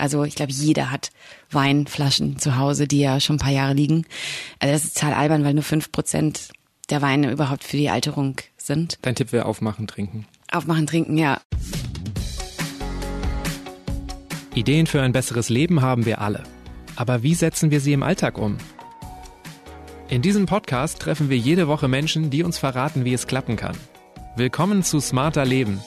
Also ich glaube, jeder hat Weinflaschen zu Hause, die ja schon ein paar Jahre liegen. Also das ist total albern, weil nur fünf Prozent der Weine überhaupt für die Alterung sind. Dein Tipp wäre aufmachen, trinken. Aufmachen, trinken, ja. Ideen für ein besseres Leben haben wir alle. Aber wie setzen wir sie im Alltag um? In diesem Podcast treffen wir jede Woche Menschen, die uns verraten, wie es klappen kann. Willkommen zu Smarter Leben.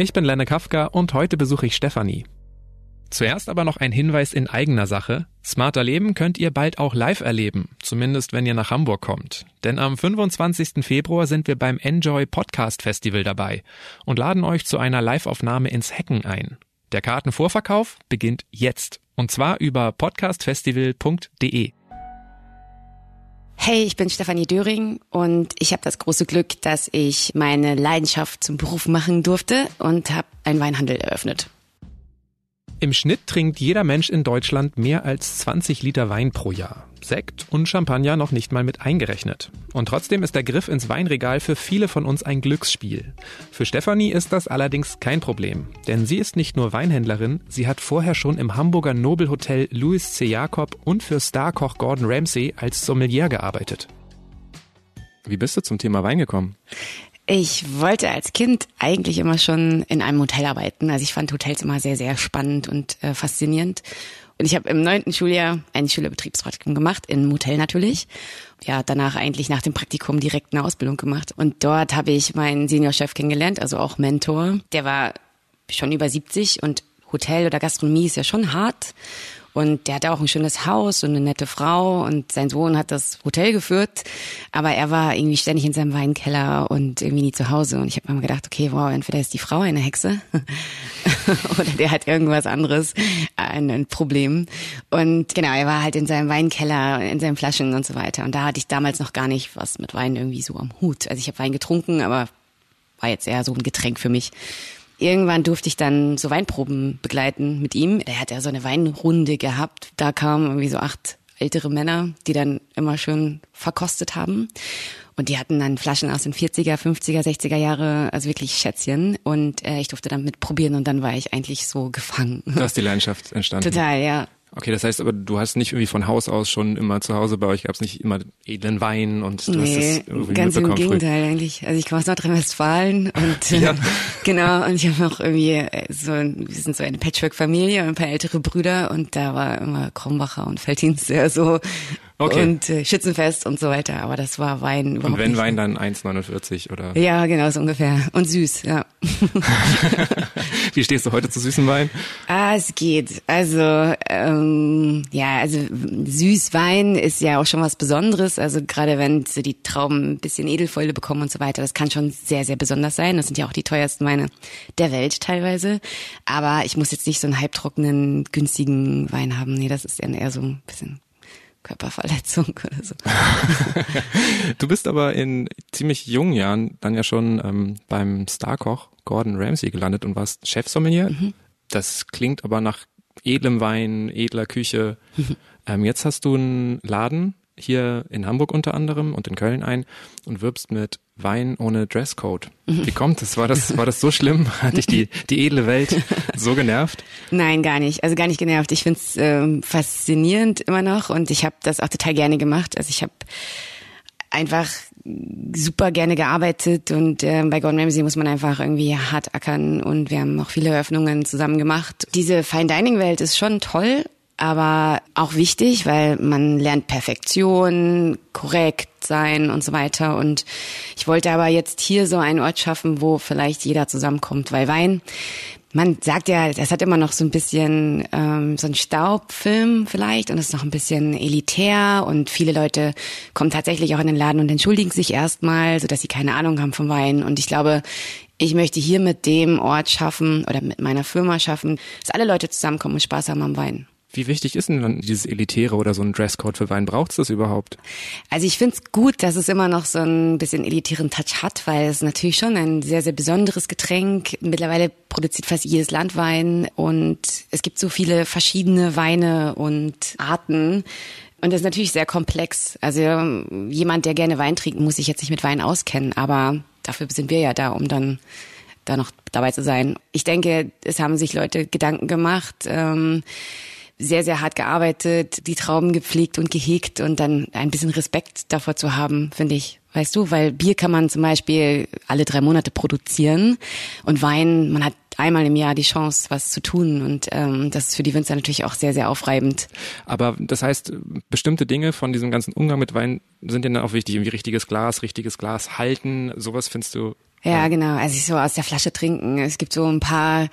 Ich bin Lenne Kafka und heute besuche ich Stefanie. Zuerst aber noch ein Hinweis in eigener Sache. Smarter Leben könnt ihr bald auch live erleben, zumindest wenn ihr nach Hamburg kommt. Denn am 25. Februar sind wir beim Enjoy Podcast Festival dabei und laden euch zu einer Liveaufnahme ins Hecken ein. Der Kartenvorverkauf beginnt jetzt und zwar über podcastfestival.de. Hey, ich bin Stefanie Döring und ich habe das große Glück, dass ich meine Leidenschaft zum Beruf machen durfte und habe einen Weinhandel eröffnet. Im Schnitt trinkt jeder Mensch in Deutschland mehr als 20 Liter Wein pro Jahr. Sekt und Champagner noch nicht mal mit eingerechnet. Und trotzdem ist der Griff ins Weinregal für viele von uns ein Glücksspiel. Für Stefanie ist das allerdings kein Problem, denn sie ist nicht nur Weinhändlerin, sie hat vorher schon im Hamburger Nobelhotel Louis C. Jakob und für Starkoch Gordon Ramsay als Sommelier gearbeitet. Wie bist du zum Thema Wein gekommen? Ich wollte als Kind eigentlich immer schon in einem Hotel arbeiten. Also ich fand Hotels immer sehr, sehr spannend und äh, faszinierend. Und ich habe im neunten Schuljahr ein Schülerbetriebspraktikum gemacht, in einem Hotel natürlich. Ja, danach eigentlich nach dem Praktikum direkt eine Ausbildung gemacht. Und dort habe ich meinen Seniorchef kennengelernt, also auch Mentor. Der war schon über 70 und Hotel oder Gastronomie ist ja schon hart. Und der hatte auch ein schönes Haus und eine nette Frau und sein Sohn hat das Hotel geführt, aber er war irgendwie ständig in seinem Weinkeller und irgendwie nie zu Hause. Und ich habe mir gedacht, okay, wow, entweder ist die Frau eine Hexe oder der hat irgendwas anderes, ein, ein Problem. Und genau, er war halt in seinem Weinkeller, in seinen Flaschen und so weiter. Und da hatte ich damals noch gar nicht was mit Wein irgendwie so am Hut. Also ich habe Wein getrunken, aber war jetzt eher so ein Getränk für mich. Irgendwann durfte ich dann so Weinproben begleiten mit ihm. Er hat ja so eine Weinrunde gehabt. Da kamen irgendwie so acht ältere Männer, die dann immer schön verkostet haben. Und die hatten dann Flaschen aus den 40er, 50er, 60er Jahre, also wirklich Schätzchen. Und äh, ich durfte dann mitprobieren und dann war ich eigentlich so gefangen. Da ist die Leidenschaft entstanden. Total, ja. Okay, das heißt aber, du hast nicht irgendwie von Haus aus schon immer zu Hause bei euch gab es nicht immer edlen Wein und du nee, hast das irgendwie ganz im mitbekommen. früh. Gegenteil eigentlich. Also ich komme aus Nordrhein-Westfalen und äh, Ja. genau und ich habe auch irgendwie äh, so, wir sind so eine Patchwork-Familie und ein paar ältere Brüder und da war immer Krombacher und Felddienst sehr so Okay. und äh, Schützenfest und so weiter. Aber das war Wein überhaupt Und wenn nicht. Wein dann 1,49 oder Ja, genau so ungefähr und süß, ja. wie stehst du heute zu süßen Wein? Ah, es geht. Also ähm, ja, also Süßwein ist ja auch schon was Besonderes. Also gerade wenn so die Trauben ein bisschen Edelfäule bekommen und so weiter, das kann schon sehr, sehr besonders sein. Das sind ja auch die teuersten Weine der Welt teilweise. Aber ich muss jetzt nicht so einen halbtrockenen, günstigen Wein haben. Nee, das ist eher so ein bisschen Körperverletzung oder so. Du bist aber in ziemlich jungen Jahren dann ja schon ähm, beim Starkoch Gordon Ramsay gelandet und warst Chefsommelier. Mhm. Das klingt aber nach edlem Wein, edler Küche. ähm, jetzt hast du einen Laden hier in Hamburg unter anderem und in Köln ein und wirbst mit Wein ohne Dresscode. Wie kommt es? War das, war das so schlimm? Hat dich die, die edle Welt so genervt? Nein, gar nicht. Also gar nicht genervt. Ich find's ähm, faszinierend immer noch und ich habe das auch total gerne gemacht. Also ich habe einfach super gerne gearbeitet und äh, bei Gordon Ramsay muss man einfach irgendwie hart ackern und wir haben auch viele Eröffnungen zusammen gemacht. Diese Fine Dining Welt ist schon toll, aber auch wichtig, weil man lernt Perfektion, korrekt sein und so weiter. Und ich wollte aber jetzt hier so einen Ort schaffen, wo vielleicht jeder zusammenkommt, weil Wein, man sagt ja, das hat immer noch so ein bisschen ähm, so ein Staubfilm vielleicht und ist noch ein bisschen elitär und viele Leute kommen tatsächlich auch in den Laden und entschuldigen sich erstmal, so dass sie keine Ahnung haben vom Wein. Und ich glaube, ich möchte hier mit dem Ort schaffen oder mit meiner Firma schaffen, dass alle Leute zusammenkommen und Spaß haben am Wein. Wie wichtig ist denn dann dieses Elitäre oder so ein Dresscode für Wein? Braucht es das überhaupt? Also ich find's gut, dass es immer noch so ein bisschen elitären Touch hat, weil es natürlich schon ein sehr, sehr besonderes Getränk. Mittlerweile produziert fast jedes Land Wein und es gibt so viele verschiedene Weine und Arten. Und das ist natürlich sehr komplex. Also jemand, der gerne Wein trinkt, muss sich jetzt nicht mit Wein auskennen, aber dafür sind wir ja da, um dann da noch dabei zu sein. Ich denke, es haben sich Leute Gedanken gemacht. Ähm, sehr, sehr hart gearbeitet, die Trauben gepflegt und gehegt und dann ein bisschen Respekt davor zu haben, finde ich. Weißt du, weil Bier kann man zum Beispiel alle drei Monate produzieren und Wein, man hat einmal im Jahr die Chance, was zu tun und ähm, das ist für die Winzer natürlich auch sehr, sehr aufreibend. Aber das heißt, bestimmte Dinge von diesem ganzen Umgang mit Wein sind dir dann auch wichtig, wie richtiges Glas, richtiges Glas halten, sowas findest du? Ja, genau, also ich so aus der Flasche trinken. Es gibt so ein paar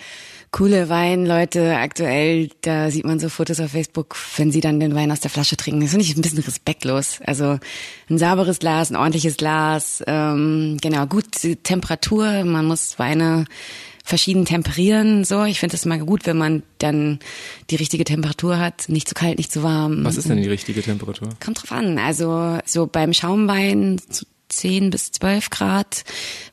coole Weinleute aktuell, da sieht man so Fotos auf Facebook, wenn sie dann den Wein aus der Flasche trinken. Das finde ich ein bisschen respektlos. Also ein sauberes Glas, ein ordentliches Glas, ähm, genau, gute Temperatur. Man muss Weine verschieden temperieren. So, ich finde es immer gut, wenn man dann die richtige Temperatur hat, nicht zu kalt, nicht zu warm. Was ist denn die richtige Temperatur? Kommt drauf an. Also so beim Schaumwein 10 bis 12 Grad,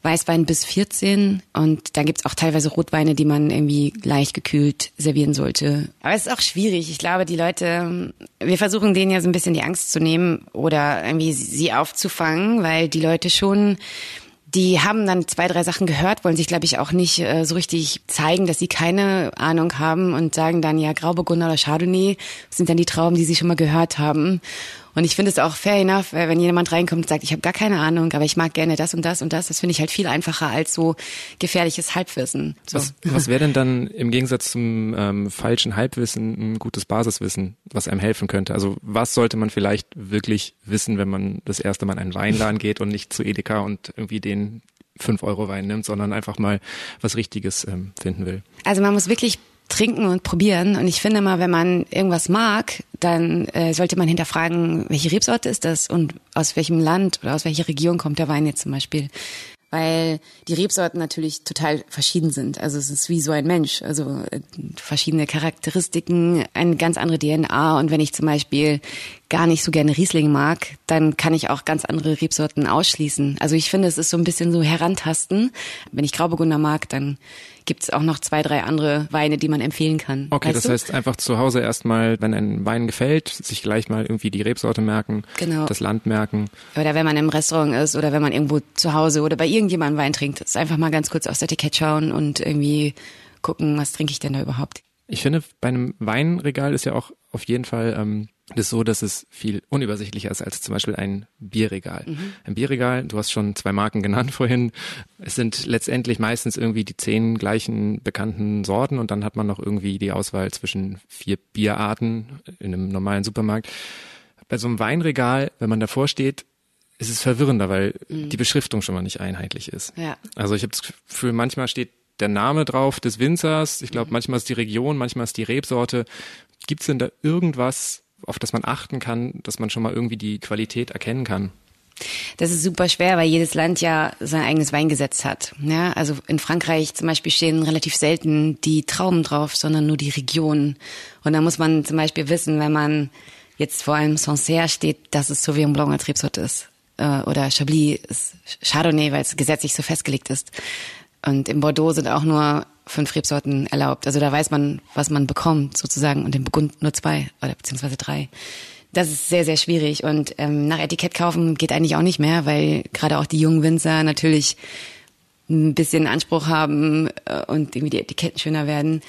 Weißwein bis 14 und dann gibt's auch teilweise Rotweine, die man irgendwie leicht gekühlt servieren sollte. Aber es ist auch schwierig. Ich glaube, die Leute, wir versuchen denen ja so ein bisschen die Angst zu nehmen oder irgendwie sie aufzufangen, weil die Leute schon die haben dann zwei, drei Sachen gehört, wollen sich, glaube ich, auch nicht äh, so richtig zeigen, dass sie keine Ahnung haben und sagen dann, ja, Grauburgunder oder Chardonnay sind dann die Trauben, die sie schon mal gehört haben. Und ich finde es auch fair enough, wenn jemand reinkommt und sagt, ich habe gar keine Ahnung, aber ich mag gerne das und das und das. Das finde ich halt viel einfacher als so gefährliches Halbwissen. So. Was, was wäre denn dann im Gegensatz zum ähm, falschen Halbwissen ein gutes Basiswissen, was einem helfen könnte? Also was sollte man vielleicht wirklich wissen, wenn man das erste Mal in einen Weinladen geht und nicht zu Edeka und irgendwie den 5 Euro Wein nimmt, sondern einfach mal was Richtiges ähm, finden will? Also man muss wirklich trinken und probieren. Und ich finde mal, wenn man irgendwas mag, dann äh, sollte man hinterfragen, welche Rebsorte ist das und aus welchem Land oder aus welcher Region kommt der Wein jetzt zum Beispiel. Weil die Rebsorten natürlich total verschieden sind. Also es ist wie so ein Mensch. Also äh, verschiedene Charakteristiken, eine ganz andere DNA. Und wenn ich zum Beispiel gar nicht so gerne Riesling mag, dann kann ich auch ganz andere Rebsorten ausschließen. Also ich finde, es ist so ein bisschen so herantasten. Wenn ich Grauburgunder mag, dann gibt es auch noch zwei, drei andere Weine, die man empfehlen kann. Okay, weißt das du? heißt einfach zu Hause erstmal, wenn ein Wein gefällt, sich gleich mal irgendwie die Rebsorte merken, genau. das Land merken. Oder wenn man im Restaurant ist oder wenn man irgendwo zu Hause oder bei irgendjemandem Wein trinkt, ist einfach mal ganz kurz aufs Etikett schauen und irgendwie gucken, was trinke ich denn da überhaupt. Ich finde, bei einem Weinregal ist ja auch auf jeden Fall ähm, das so, dass es viel unübersichtlicher ist als zum Beispiel ein Bierregal. Mhm. Ein Bierregal, du hast schon zwei Marken genannt vorhin, es sind letztendlich meistens irgendwie die zehn gleichen bekannten Sorten und dann hat man noch irgendwie die Auswahl zwischen vier Bierarten in einem normalen Supermarkt. Bei so einem Weinregal, wenn man davor steht, ist es verwirrender, weil mhm. die Beschriftung schon mal nicht einheitlich ist. Ja. Also ich habe das Gefühl, manchmal steht der Name drauf des Winzers. Ich glaube, mhm. manchmal ist die Region, manchmal ist die Rebsorte. Gibt es denn da irgendwas, auf das man achten kann, dass man schon mal irgendwie die Qualität erkennen kann? Das ist super schwer, weil jedes Land ja sein eigenes Weingesetz hat. Ja, also in Frankreich zum Beispiel stehen relativ selten die Trauben drauf, sondern nur die Region. Und da muss man zum Beispiel wissen, wenn man jetzt vor einem Sancerre steht, dass es Sauvignon Blanc als Rebsorte ist. Äh, oder Chablis ist Chardonnay, weil es gesetzlich so festgelegt ist. Und im Bordeaux sind auch nur fünf Rebsorten erlaubt. Also da weiß man, was man bekommt sozusagen und im Burgund nur zwei oder beziehungsweise drei. Das ist sehr, sehr schwierig und ähm, nach Etikett kaufen geht eigentlich auch nicht mehr, weil gerade auch die jungen Winzer natürlich ein bisschen Anspruch haben äh, und irgendwie die Etiketten schöner werden.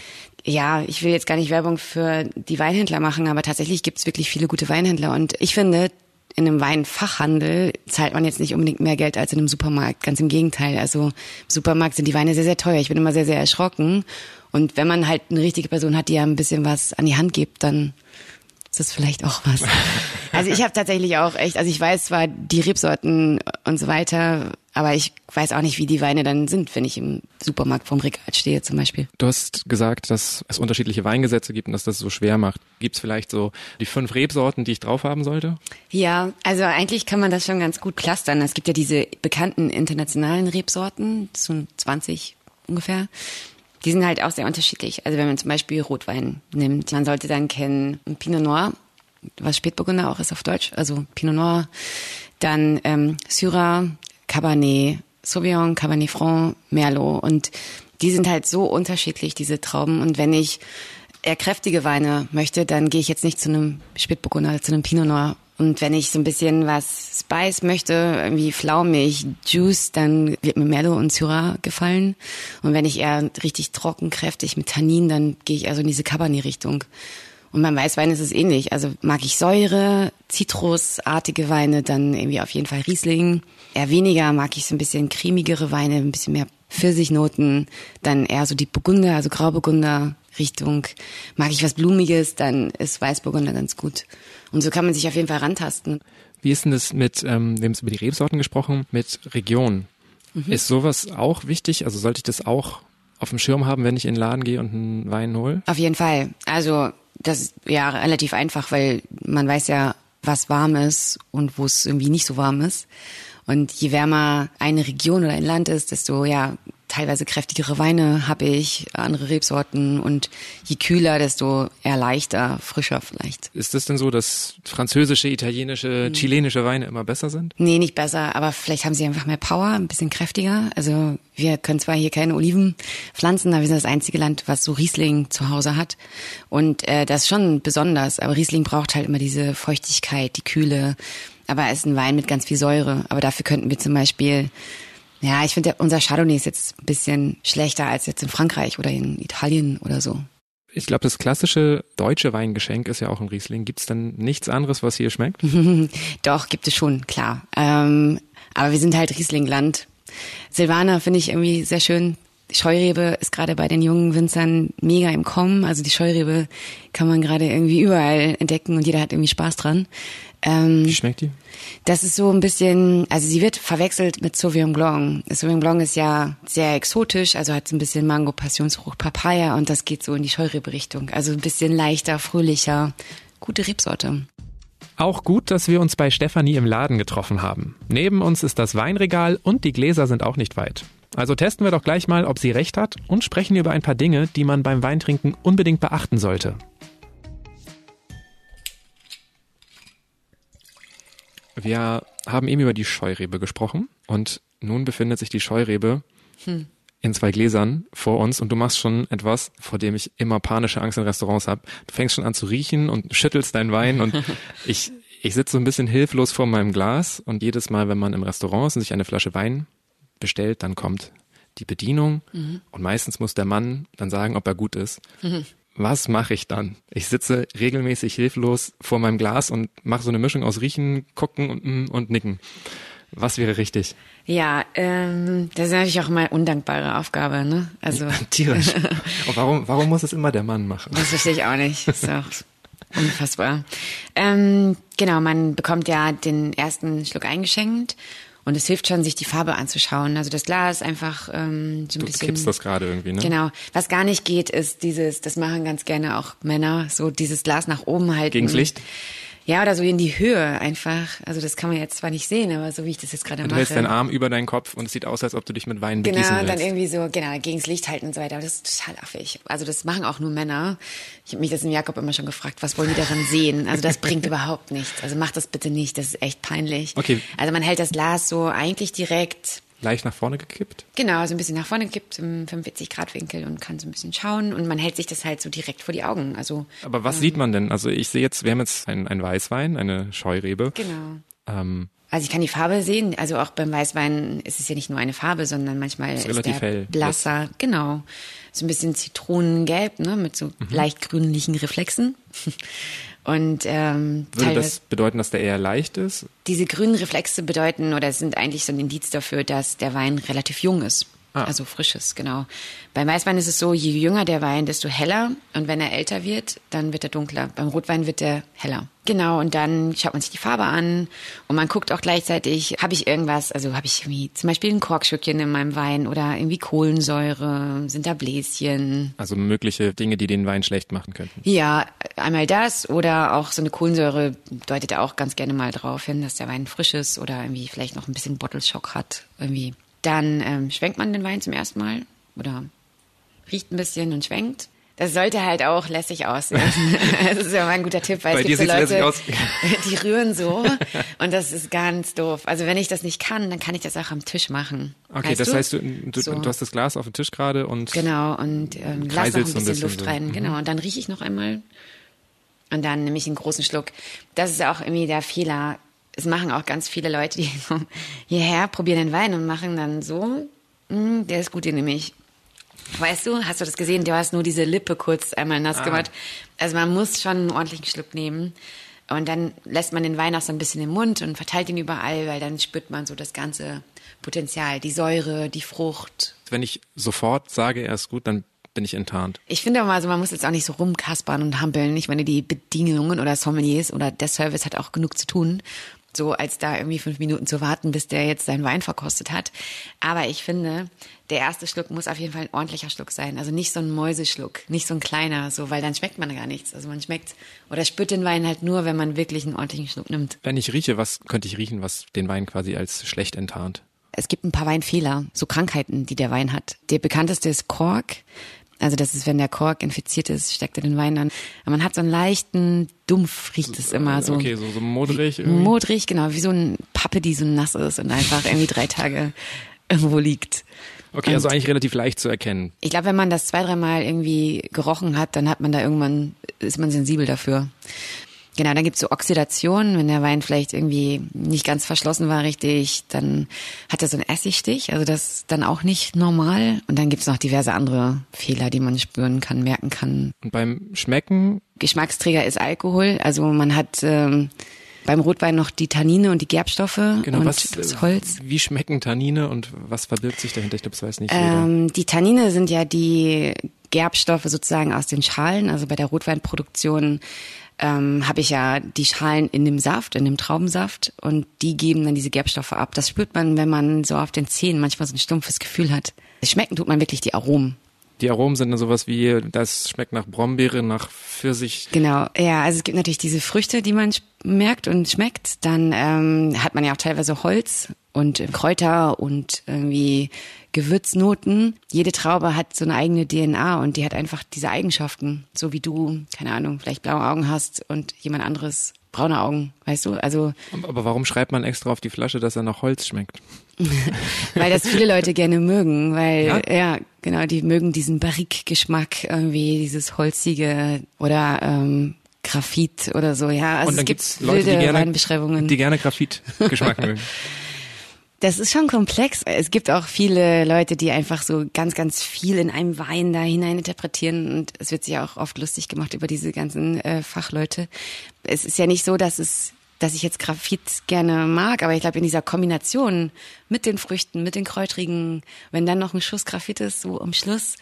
Ja, ich will jetzt gar nicht Werbung für die Weinhändler machen, aber tatsächlich gibt's wirklich viele gute Weinhändler und ich finde, in einem Weinfachhandel zahlt man jetzt nicht unbedingt mehr Geld als in einem Supermarkt. Ganz im Gegenteil. Also im Supermarkt sind die Weine sehr, sehr teuer. Ich bin immer sehr, sehr erschrocken. Und wenn man halt eine richtige Person hat, die ja ein bisschen was an die Hand gibt, dann ist das vielleicht auch was. Also ich habe tatsächlich auch echt, also ich weiß zwar die Rebsorten und so weiter, aber ich weiß auch nicht, wie die Weine dann sind, wenn ich im Supermarkt vorm Regal stehe zum Beispiel. Du hast gesagt, dass es unterschiedliche Weingesetze gibt und dass das so schwer macht. Gibt es vielleicht so die fünf Rebsorten, die ich drauf haben sollte? Ja, also eigentlich kann man das schon ganz gut clustern. Es gibt ja diese bekannten internationalen Rebsorten, so 20 ungefähr. Die sind halt auch sehr unterschiedlich. Also wenn man zum Beispiel Rotwein nimmt, man sollte dann kennen Pinot Noir, was Spätburgunder auch ist auf Deutsch, also Pinot Noir, dann ähm, Syrah, Cabernet Sauvignon, Cabernet Franc, Merlot und die sind halt so unterschiedlich, diese Trauben. Und wenn ich eher kräftige Weine möchte, dann gehe ich jetzt nicht zu einem Spätburgunder, zu einem Pinot Noir, Und wenn ich so ein bisschen was Spice möchte, irgendwie flaumig, Juice, dann wird mir Merlot und Syrah gefallen. Und wenn ich eher richtig trocken, kräftig mit Tannin, dann gehe ich also in diese Cabernet-Richtung. Und beim Weißwein ist es ähnlich. Also mag ich Säure, Zitrusartige Weine, dann irgendwie auf jeden Fall Riesling. Eher weniger mag ich so ein bisschen cremigere Weine, ein bisschen mehr Pfirsichnoten, dann eher so die Burgunder, also Grauburgunder Richtung. Mag ich was Blumiges, dann ist Weißburgunder ganz gut. Und so kann man sich auf jeden Fall rantasten. Wie ist denn das mit, ähm, wir haben über die Rebsorten gesprochen, mit Region? Mhm. Ist sowas auch wichtig? Also sollte ich das auch auf dem Schirm haben, wenn ich in den Laden gehe und einen Wein hole? Auf jeden Fall. Also das ist ja relativ einfach, weil man weiß ja, was warm ist und wo es irgendwie nicht so warm ist. Und je wärmer eine Region oder ein Land ist, desto ja teilweise kräftigere Weine habe ich, andere Rebsorten und je kühler, desto eher leichter, frischer vielleicht. Ist es denn so, dass französische, italienische, hm. chilenische Weine immer besser sind? Nee, nicht besser, aber vielleicht haben sie einfach mehr Power, ein bisschen kräftiger. Also wir können zwar hier keine Oliven pflanzen, aber wir sind das einzige Land, was so Riesling zu Hause hat. Und äh, das ist schon besonders, aber Riesling braucht halt immer diese Feuchtigkeit, die Kühle. Aber es ist ein Wein mit ganz viel Säure. Aber dafür könnten wir zum Beispiel ja, ich finde, unser Chardonnay ist jetzt ein bisschen schlechter als jetzt in Frankreich oder in Italien oder so. Ich glaube, das klassische deutsche Weingeschenk ist ja auch ein Riesling. Gibt es denn nichts anderes, was hier schmeckt? Doch, gibt es schon, klar. Ähm, aber wir sind halt Rieslingland. Silvaner finde ich irgendwie sehr schön. Die Scheurebe ist gerade bei den jungen Winzern mega im Kommen. Also die Scheurebe kann man gerade irgendwie überall entdecken und jeder hat irgendwie Spaß dran. Ähm, Wie schmeckt die? Das ist so ein bisschen, also sie wird verwechselt mit Sauvignon Blanc. Sauvignon Blanc ist ja sehr exotisch, also hat so ein bisschen Mango, Passionsfrucht, Papaya und das geht so in die Scheurebe-Richtung. Also ein bisschen leichter, fröhlicher, gute Rebsorte. Auch gut, dass wir uns bei Stefanie im Laden getroffen haben. Neben uns ist das Weinregal und die Gläser sind auch nicht weit. Also testen wir doch gleich mal, ob sie recht hat und sprechen über ein paar Dinge, die man beim Weintrinken unbedingt beachten sollte. Wir haben eben über die Scheurebe gesprochen und nun befindet sich die Scheurebe hm. in zwei Gläsern vor uns und du machst schon etwas, vor dem ich immer panische Angst in Restaurants habe. Du fängst schon an zu riechen und schüttelst deinen Wein und ich, ich sitze so ein bisschen hilflos vor meinem Glas und jedes Mal, wenn man im Restaurant ist und sich eine Flasche Wein bestellt, dann kommt die Bedienung mhm. und meistens muss der Mann dann sagen, ob er gut ist. Mhm was mache ich dann? Ich sitze regelmäßig hilflos vor meinem Glas und mache so eine Mischung aus Riechen, Gucken und, mm, und Nicken. Was wäre richtig? Ja, ähm, das ist natürlich auch mal undankbare Aufgabe, ne? Also ja, tierisch. und warum, warum muss es immer der Mann machen? Das verstehe ich auch nicht. Das ist auch unfassbar. Ähm, genau, man bekommt ja den ersten Schluck eingeschenkt und es hilft schon, sich die Farbe anzuschauen. Also das Glas einfach ähm, so ein du bisschen. Du kippst das gerade irgendwie, ne? Genau. Was gar nicht geht, ist dieses, das machen ganz gerne auch Männer, so dieses Glas nach oben halten. Gegens Licht? Ja, oder so in die Höhe einfach. Also das kann man jetzt zwar nicht sehen, aber so wie ich das jetzt gerade mache. Du hältst deinen Arm über deinen Kopf und es sieht aus, als ob du dich mit Wein genau, begießen Genau, dann irgendwie so, genau, gegens Licht halten und so weiter. Aber das ist total affig. Also das machen auch nur Männer. Ich habe mich das in Jakob immer schon gefragt, was wollen die daran sehen? Also das bringt überhaupt nichts. Also mach das bitte nicht, das ist echt peinlich. Okay. Also man hält das Glas so eigentlich direkt leicht nach vorne gekippt? Genau, so also ein bisschen nach vorne gekippt im 45 Grad Winkel und kann so ein bisschen schauen und man hält sich das halt so direkt vor die Augen. Also Aber was ähm, sieht man denn? Also ich sehe jetzt, wir haben jetzt einen, einen Weißwein, eine Scheurebe. Genau. Ähm, also ich kann die Farbe sehen. Also auch beim Weißwein ist es ja nicht nur eine Farbe, sondern manchmal ist, ist der hell. blasser. Genau. So ein bisschen Zitronengelb, ne, mit so mhm. leicht grünlichen Reflexen. Und ähm, würde das bedeuten, dass der eher leicht ist? Diese grünen Reflexe bedeuten oder sind eigentlich so ein Indiz dafür, dass der Wein relativ jung ist. Ah. Also frisches, genau. Beim Weißwein ist es so, je jünger der Wein, desto heller. Und wenn er älter wird, dann wird er dunkler. Beim Rotwein wird er heller. Genau, und dann schaut man sich die Farbe an und man guckt auch gleichzeitig, habe ich irgendwas, also habe ich irgendwie zum Beispiel ein Korkstückchen in meinem Wein oder irgendwie Kohlensäure, sind da Bläschen. Also mögliche Dinge, die den Wein schlecht machen könnten. Ja, einmal das oder auch so eine Kohlensäure deutet auch ganz gerne mal darauf hin, dass der Wein frisch ist oder irgendwie vielleicht noch ein bisschen Bottle Shock hat, irgendwie dann ähm, schwenkt man den Wein zum ersten Mal oder riecht ein bisschen und schwenkt. Das sollte halt auch lässig aussehen. das ist ja mal ein guter Tipp, weil Bei es gibt so Leute, die rühren so und das ist ganz doof. Also wenn ich das nicht kann, dann kann ich das auch am Tisch machen. Okay, weißt das du? heißt, du, du, so. du, hast das Glas auf dem Tisch gerade und genau und ähm, lass noch ein bisschen, bisschen Luft so. rein. Mhm. Genau und dann rieche ich noch einmal Und dann nehme ich einen großen Schluck. Das ist auch irgendwie der Fehler. Es machen auch ganz viele Leute, die kommen hierher, probieren den Wein und machen dann so, mm, der ist gut, den nehme ich. Weißt du, hast du das gesehen? Du hast nur diese Lippe kurz einmal nass Ah. gemacht. Also man muss schon einen ordentlichen Schluck nehmen. Und dann lässt man den Wein auch so ein bisschen im Mund und verteilt ihn überall, weil dann spürt man so das ganze Potenzial, die Säure, die Frucht. Wenn ich sofort sage, er ist gut, dann bin ich enttarnt. Ich finde aber, also man muss jetzt auch nicht so rumkaspern und hampeln. Ich meine, die Bedienungen oder Sommeliers oder der Service hat auch genug zu tun. So als da irgendwie fünf Minuten zu warten, bis der jetzt seinen Wein verkostet hat. Aber ich finde, der erste Schluck muss auf jeden Fall ein ordentlicher Schluck sein. Also nicht so ein Mäuseschluck, nicht so ein kleiner, so, weil dann schmeckt man gar nichts. Also man schmeckt oder spürt den Wein halt nur, wenn man wirklich einen ordentlichen Schluck nimmt. Wenn ich rieche, was könnte ich riechen, was den Wein quasi als schlecht enttarnt? Es gibt ein paar Weinfehler, so Krankheiten, die der Wein hat. Der bekannteste ist Kork. Also das ist, wenn der Kork infiziert ist, steckt er den Wein an. Aber man hat so einen leichten Dumpf, riecht es immer so. Okay, so, so modrig irgendwie. Modrig, genau, wie so ein Pappe, die so nass ist und einfach irgendwie drei Tage irgendwo liegt. Okay, also eigentlich relativ leicht zu erkennen. Ich glaube, wenn man das zwei, dreimal irgendwie gerochen hat, dann hat man da irgendwann, ist man sensibel dafür. Genau, dann gibt's so Oxidation, wenn der Wein vielleicht irgendwie nicht ganz verschlossen war richtig, dann hat er so einen Essigstich, also das ist dann auch nicht normal. Und dann gibt's noch diverse andere Fehler, die man spüren kann, merken kann. Und beim Schmecken, Geschmacksträger ist Alkohol, also man hat ähm, beim Rotwein noch die Tannine und die Gerbstoffe genau, und was, das Holz. wie schmecken Tannine und was verbirgt sich dahinter? Ich glaube, das weiß nicht jeder. Ähm, die Tannine sind ja die Gerbstoffe sozusagen aus den Schalen. Also bei der Rotweinproduktion ähm, habe ich ja die Schalen in dem Saft, in dem Traubensaft und die geben dann diese Gerbstoffe ab. Das spürt man, wenn man so auf den Zähnen manchmal so ein stumpfes Gefühl hat. Schmecken tut man wirklich die Aromen. Die Aromen sind dann sowas wie, das schmeckt nach Brombeere, nach Pfirsich. Genau, ja, also es gibt natürlich diese Früchte, die man merkt und schmeckt. Dann ähm, hat man ja auch teilweise Holz und Kräuter und irgendwie Gewürznoten. Jede Traube hat so eine eigene DNA und die hat einfach diese Eigenschaften, so wie du, keine Ahnung, vielleicht blaue Augen hast und jemand anderes braune Augen, weißt du? Also Aber warum schreibt man extra auf die Flasche, dass er nach Holz schmeckt? weil das viele Leute gerne mögen, weil Ja? ja, genau, die mögen diesen Barrique-Geschmack irgendwie, dieses holzige oder ähm, Graphit oder so, ja. Also und dann es gibt gibt's Leute, die wilde gerne, Weinbeschreibungen. die gerne Graphit-Geschmack mögen. Das ist schon komplex. Es gibt auch viele Leute, die einfach so ganz, ganz viel in einem Wein da hinein interpretieren und es wird sich auch oft lustig gemacht über diese ganzen äh, Fachleute. Es ist ja nicht so, dass es dass ich jetzt Graphit gerne mag, aber ich glaube in dieser Kombination mit den Früchten, mit den Kräutrigen, wenn dann noch ein Schuss Graphit ist, so am Schluss,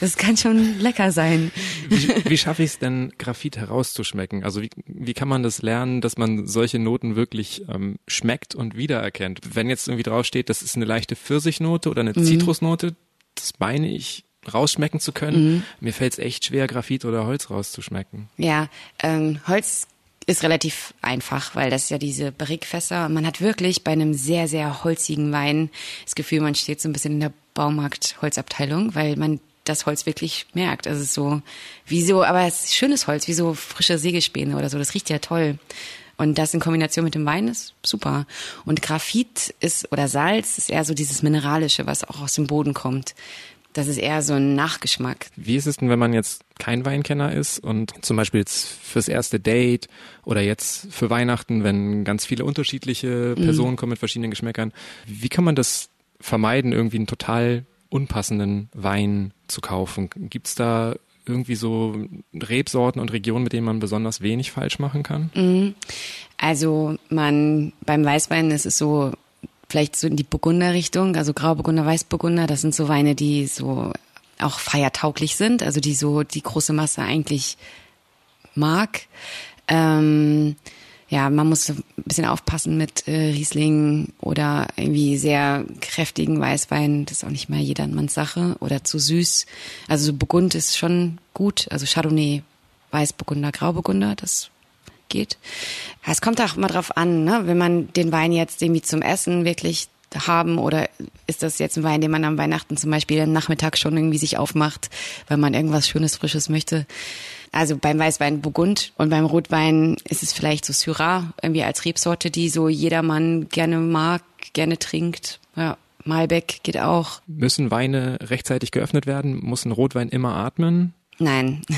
das kann schon lecker sein. Wie, wie schaffe ich es denn, Graphit herauszuschmecken? Also wie, wie kann man das lernen, dass man solche Noten wirklich ähm, schmeckt und wiedererkennt? Wenn jetzt irgendwie draufsteht, das ist eine leichte Pfirsichnote oder eine Zitrusnote, das meine ich rausschmecken zu können. Mir fällt es echt schwer, Graphit oder Holz rauszuschmecken. Ja, ähm, Holz ist relativ einfach, weil das ist ja diese Barrikfässer. Man hat wirklich bei einem sehr, sehr holzigen Wein das Gefühl, man steht so ein bisschen in der Baumarkt-Holzabteilung, weil man das Holz wirklich merkt. Also es ist so, wie so, aber es ist schönes Holz, wie so frische Sägespäne oder so. Das riecht ja toll. Und das in Kombination mit dem Wein ist super. Und Graphit ist, oder Salz ist eher so dieses Mineralische, was auch aus dem Boden kommt. Das ist eher so ein Nachgeschmack. Wie ist es denn, wenn man jetzt kein Weinkenner ist und zum Beispiel jetzt fürs erste Date oder jetzt für Weihnachten, wenn ganz viele unterschiedliche Personen kommen mit verschiedenen Geschmäckern, wie kann man das vermeiden, irgendwie einen total unpassenden Wein zu kaufen? Gibt's da irgendwie so Rebsorten und Regionen, mit denen man besonders wenig falsch machen kann? Also man beim Weißwein ist es so vielleicht so in die Burgunder-Richtung, also Grauburgunder, Weißburgunder, das sind so Weine, die so auch feiertauglich sind, also die so die große Masse eigentlich mag. Ähm, ja, man muss ein bisschen aufpassen mit äh, Riesling oder irgendwie sehr kräftigen Weißwein. Das ist auch nicht mehr jedermanns Sache. Oder zu süß. Also so Burgund ist schon gut. Also Chardonnay, Weißburgunder, Grauburgunder, das geht. Es kommt auch immer drauf an, ne? wenn man den Wein jetzt irgendwie zum Essen wirklich haben oder ist das jetzt ein Wein, den man am Weihnachten zum Beispiel am Nachmittag schon irgendwie sich aufmacht, weil man irgendwas Schönes, Frisches möchte. Also beim Weißwein Burgund und beim Rotwein ist es vielleicht so Syrah, irgendwie als Rebsorte, die so jedermann gerne mag, gerne trinkt. Ja, Malbec geht auch. Müssen Weine rechtzeitig geöffnet werden? Muss ein Rotwein immer atmen? Nein.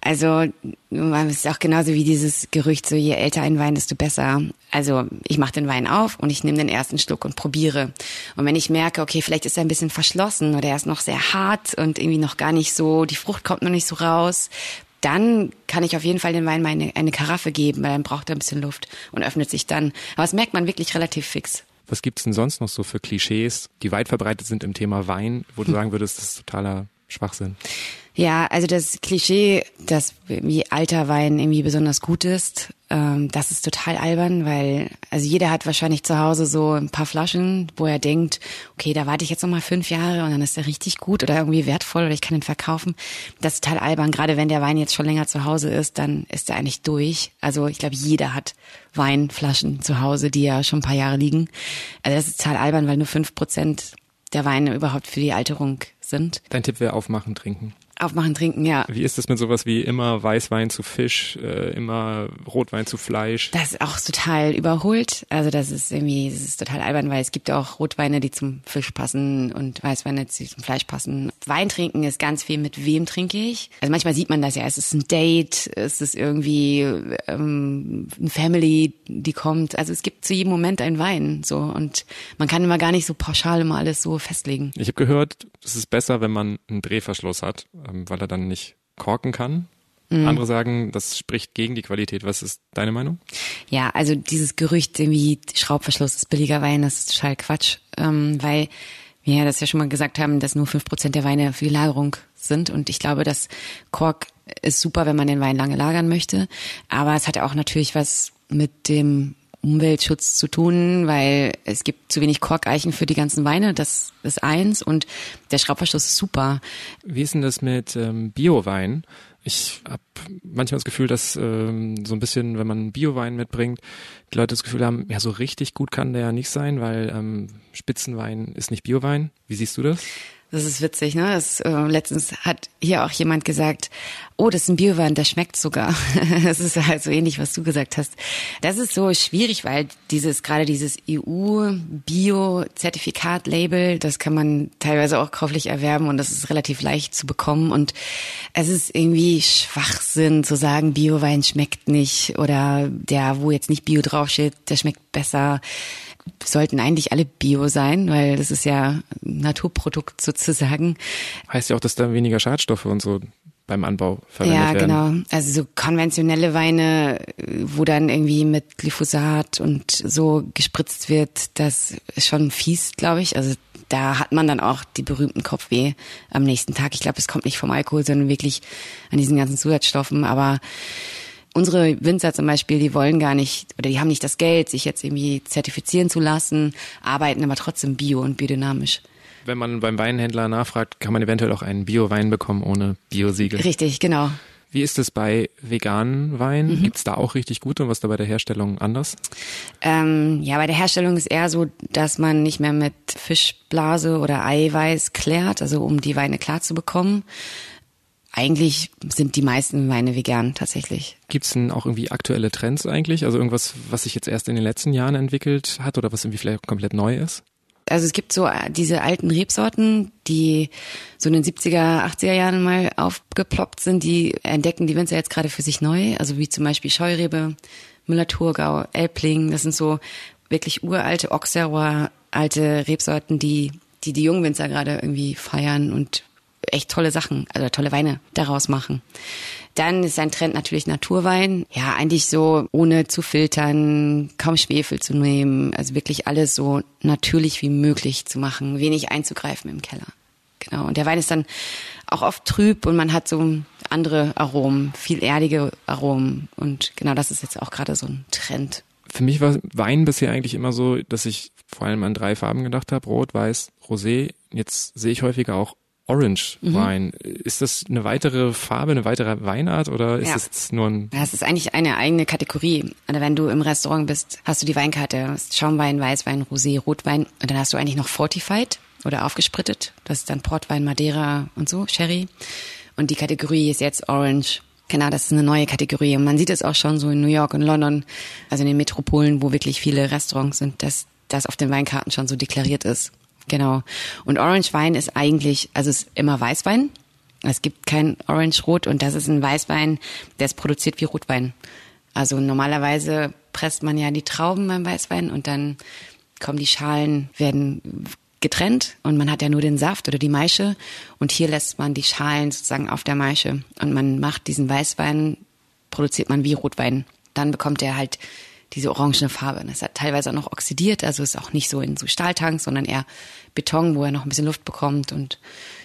Also es ist auch genauso wie dieses Gerücht, so je älter ein Wein, desto besser. Also ich mache den Wein auf und ich nehme den ersten Schluck und probiere. Und wenn ich merke, okay, vielleicht ist er ein bisschen verschlossen oder er ist noch sehr hart und irgendwie noch gar nicht so, die Frucht kommt noch nicht so raus, dann kann ich auf jeden Fall den Wein mal eine, eine Karaffe geben, weil dann braucht er ein bisschen Luft und öffnet sich dann. Aber das merkt man wirklich relativ fix. Was gibt's denn sonst noch so für Klischees, die weit verbreitet sind im Thema Wein, wo du sagen würdest, das ist totaler Schwachsinn? Ja, also das Klischee, dass wie alter Wein irgendwie besonders gut ist, ähm, das ist total albern, weil also jeder hat wahrscheinlich zu Hause so ein paar Flaschen, wo er denkt, okay, da warte ich jetzt noch mal fünf Jahre und dann ist er richtig gut oder irgendwie wertvoll oder ich kann ihn verkaufen. Das ist total albern. Gerade wenn der Wein jetzt schon länger zu Hause ist, dann ist er eigentlich durch. Also ich glaube, jeder hat Weinflaschen zu Hause, die ja schon ein paar Jahre liegen. Also das ist total albern, weil nur fünf Prozent der Weine überhaupt für die Alterung sind. Dein Tipp wäre aufmachen, trinken. Aufmachen, trinken, ja. Wie ist es mit sowas wie immer Weißwein zu Fisch, äh, immer Rotwein zu Fleisch? Das ist auch total überholt. Also das ist irgendwie, das ist total albern, weil es gibt auch Rotweine, die zum Fisch passen und Weißweine, die zum Fleisch passen. Wein trinken ist ganz viel, mit wem trinke ich. Also manchmal sieht man das ja, es ist ein Date, es ist irgendwie ähm, eine Family, die kommt. Also es gibt zu jedem Moment einen Wein so und man kann immer gar nicht so pauschal immer alles so festlegen. Ich habe gehört, es ist besser, wenn man einen Drehverschluss hat weil er dann nicht korken kann. Mhm. Andere sagen, das spricht gegen die Qualität. Was ist deine Meinung? Ja, also dieses Gerücht irgendwie Schraubverschluss ist billiger Wein, das ist total Quatsch, ähm, weil wir ja das ja schon mal gesagt haben, dass nur fünf Prozent der Weine für die Lagerung sind und ich glaube, dass Kork ist super, wenn man den Wein lange lagern möchte, aber es hat ja auch natürlich was mit dem Umweltschutz zu tun, weil es gibt zu wenig Korkeichen für die ganzen Weine. Das ist eins und der Schraubverschluss ist super. Wie ist denn das mit ähm, Biowein? Ich habe manchmal das Gefühl, dass ähm, so ein bisschen, wenn man Biowein mitbringt, die Leute das Gefühl haben, ja, so richtig gut kann der ja nicht sein, weil ähm, Spitzenwein ist nicht Biowein. Wie siehst du das? Das ist witzig, ne? Das, äh, letztens hat hier auch jemand gesagt, oh, das ist ein Biowein, der schmeckt sogar. das ist halt so ähnlich, was du gesagt hast. Das ist so schwierig, weil dieses, gerade dieses EU-Bio-Zertifikat-Label, das kann man teilweise auch kauflich erwerben und das ist relativ leicht zu bekommen und es ist irgendwie Schwachsinn zu sagen, Biowein schmeckt nicht oder der, wo jetzt nicht Bio draufsteht, der schmeckt besser sollten eigentlich alle Bio sein, weil das ist ja ein Naturprodukt sozusagen. Heißt ja auch, dass da weniger Schadstoffe und so beim Anbau verwendet ja, werden. Ja, genau. Also so konventionelle Weine, wo dann irgendwie mit Glyphosat und so gespritzt wird, das ist schon fies, glaube ich. Also da hat man dann auch die berühmten Kopfweh am nächsten Tag. Ich glaube, es kommt nicht vom Alkohol, sondern wirklich an diesen ganzen Zusatzstoffen. Aber Unsere Winzer zum Beispiel, die wollen gar nicht oder die haben nicht das Geld, sich jetzt irgendwie zertifizieren zu lassen, arbeiten aber trotzdem bio und biodynamisch. Wenn man beim Weinhändler nachfragt, kann man eventuell auch einen Bio-Wein bekommen ohne Biosiegel. Richtig, genau. Wie ist es bei veganen Weinen? Mhm. Gibt es da auch richtig gute und was da bei der Herstellung anders? Ähm, ja, bei der Herstellung ist eher so, dass man nicht mehr mit Fischblase oder Eiweiß klärt, also um die Weine klar zu bekommen, eigentlich sind die meisten Weine vegan tatsächlich. Gibt's denn auch irgendwie aktuelle Trends eigentlich? Also irgendwas, was sich jetzt erst in den letzten Jahren entwickelt hat oder was irgendwie vielleicht komplett neu ist? Also es gibt so äh, diese alten Rebsorten, die so in den 70er, 80er Jahren mal aufgeploppt sind, die entdecken die Winzer jetzt gerade für sich neu. Also wie zum Beispiel Scheurebe, Müller-Thurgau, Elbling. Das sind so wirklich uralte Auxerrois, alte Rebsorten, die die, die jungen Winzer gerade irgendwie feiern und echt tolle Sachen, also tolle Weine daraus machen. Dann ist ein Trend natürlich Naturwein. Ja, eigentlich so ohne zu filtern, kaum Schwefel zu nehmen, also wirklich alles so natürlich wie möglich zu machen, wenig einzugreifen im Keller. Genau. Und der Wein ist dann auch oft trüb und man hat so andere Aromen, viel erdige Aromen. Und genau das ist jetzt auch gerade so ein Trend. Für mich war Wein bisher eigentlich immer so, dass ich vor allem an drei Farben gedacht habe, Rot, Weiß, Rosé. Jetzt sehe ich häufiger auch Orange mhm. Wein. Ist das eine weitere Farbe, eine weitere Weinart oder ist ja. das nur ein? Ja, es ist eigentlich eine eigene Kategorie. Oder wenn du im Restaurant bist, hast du die Weinkarte, Schaumwein, Weißwein, Rosé, Rotwein und dann hast du eigentlich noch Fortified oder aufgesprittet. Das ist dann Portwein, Madeira und so, Sherry. Und die Kategorie ist jetzt Orange. Genau, das ist eine neue Kategorie. Und man sieht es auch schon so in New York und London, also in den Metropolen, wo wirklich viele Restaurants sind, dass das auf den Weinkarten schon so deklariert ist. Genau. Und Orange Wein ist eigentlich, also ist immer Weißwein. Es gibt kein Orange Rot und das ist ein Weißwein, der ist produziert wie Rotwein. Also normalerweise presst man ja die Trauben beim Weißwein und dann kommen die Schalen, werden getrennt und man hat ja nur den Saft oder die Maische und hier lässt man die Schalen sozusagen auf der Maische und man macht diesen Weißwein, produziert man wie Rotwein. Dann bekommt er halt diese orangene Farbe. Das hat teilweise auch noch oxidiert, also ist auch nicht so in so Stahltanks, sondern eher Beton, wo er noch ein bisschen Luft bekommt und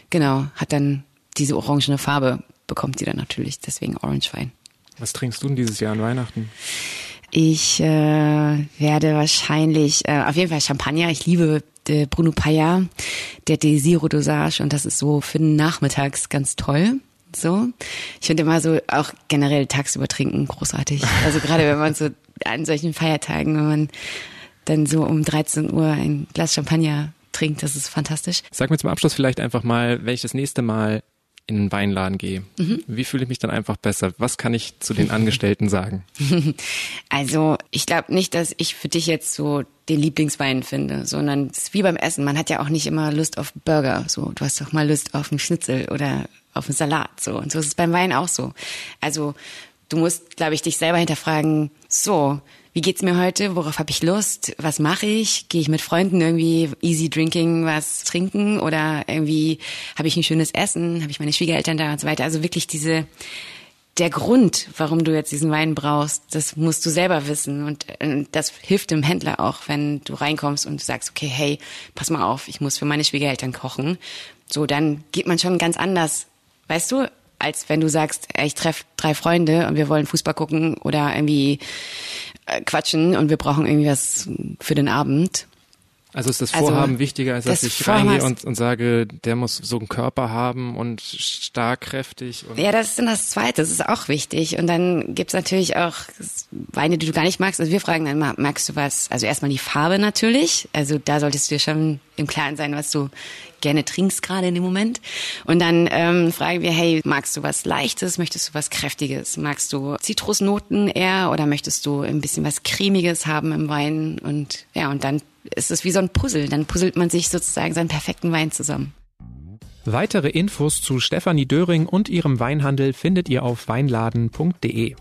genau, hat dann diese orangene Farbe, bekommt sie dann natürlich, deswegen Orange Wein. Was trinkst du denn dieses Jahr an Weihnachten? Ich äh, werde wahrscheinlich, äh, auf jeden Fall Champagner. Ich liebe äh, Bruno Payat, der Desiro Dosage und das ist so für den Nachmittags ganz toll. So. Ich finde immer so auch generell tagsüber trinken großartig. Also gerade wenn man so an solchen Feiertagen, wenn man dann so um 13 Uhr ein Glas Champagner trinkt, das ist fantastisch. Sag mir zum Abschluss vielleicht einfach mal, wenn ich das nächste Mal in einen Weinladen gehe, mhm. wie fühle ich mich dann einfach besser? Was kann ich zu den Angestellten sagen? Also ich glaube nicht, dass ich für dich jetzt so den Lieblingswein finde, sondern es ist wie beim Essen. Man hat ja auch nicht immer Lust auf Burger. So, du hast doch mal Lust auf einen Schnitzel oder auf einen Salat. So und so ist es beim Wein auch so. Also du musst, glaube ich, dich selber hinterfragen. So, wie geht's mir heute, worauf habe ich Lust, was mache ich, gehe ich mit Freunden irgendwie easy drinking was trinken oder irgendwie habe ich ein schönes Essen, habe ich meine Schwiegereltern da und so weiter. Also wirklich diese der Grund, warum du jetzt diesen Wein brauchst, das musst du selber wissen und äh, das hilft dem Händler auch, wenn du reinkommst und du sagst, okay, hey, pass mal auf, ich muss für meine Schwiegereltern kochen. So, dann geht man schon ganz anders, weißt du, als wenn du sagst, ich treffe drei Freunde und wir wollen Fußball gucken oder irgendwie äh, quatschen und wir brauchen irgendwie was für den Abend. Also ist das also Vorhaben also, wichtiger, als dass das ich reingehe und, und sage, der muss so einen Körper haben und stark, kräftig. Und ja, das ist dann das Zweite, das ist auch wichtig. Und dann gibt's natürlich auch Weine, die du gar nicht magst. Also wir fragen dann mal, magst du was? Also erstmal die Farbe natürlich. Also da solltest du dir schon im Klaren sein, was du gerne trinkst gerade in dem Moment. Und dann ähm, fragen wir, hey, magst du was Leichtes? Möchtest du was Kräftiges? Magst du Zitrusnoten eher oder möchtest du ein bisschen was Cremiges haben im Wein? Und ja, und dann ist es wie so ein Puzzle. Dann puzzelt man sich sozusagen seinen perfekten Wein zusammen. Weitere Infos zu Stefanie Döring und ihrem Weinhandel findet ihr auf weinladen.de.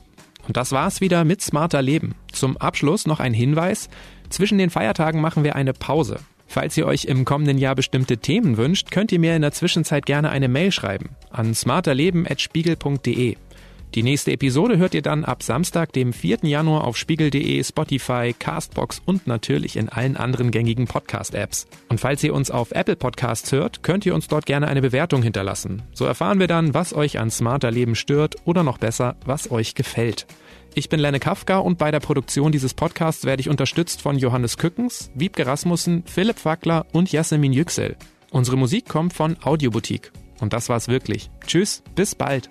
Und das war's wieder mit Smarter Leben. Zum Abschluss noch ein Hinweis. Zwischen den Feiertagen machen wir eine Pause. Falls ihr euch im kommenden Jahr bestimmte Themen wünscht, könnt ihr mir in der Zwischenzeit gerne eine Mail schreiben an smarterleben.spiegel.de. Die nächste Episode hört ihr dann ab Samstag, dem 4. Januar auf spiegel.de, Spotify, Castbox und natürlich in allen anderen gängigen Podcast-Apps. Und falls ihr uns auf Apple Podcasts hört, könnt ihr uns dort gerne eine Bewertung hinterlassen. So erfahren wir dann, was euch an smarter Leben stört oder noch besser, was euch gefällt. Ich bin Lenne Kafka und bei der Produktion dieses Podcasts werde ich unterstützt von Johannes Kückens, Wiebke Rasmussen, Philipp Fackler und Jasmin Yüksel. Unsere Musik kommt von Audioboutique. Und das war's wirklich. Tschüss, bis bald.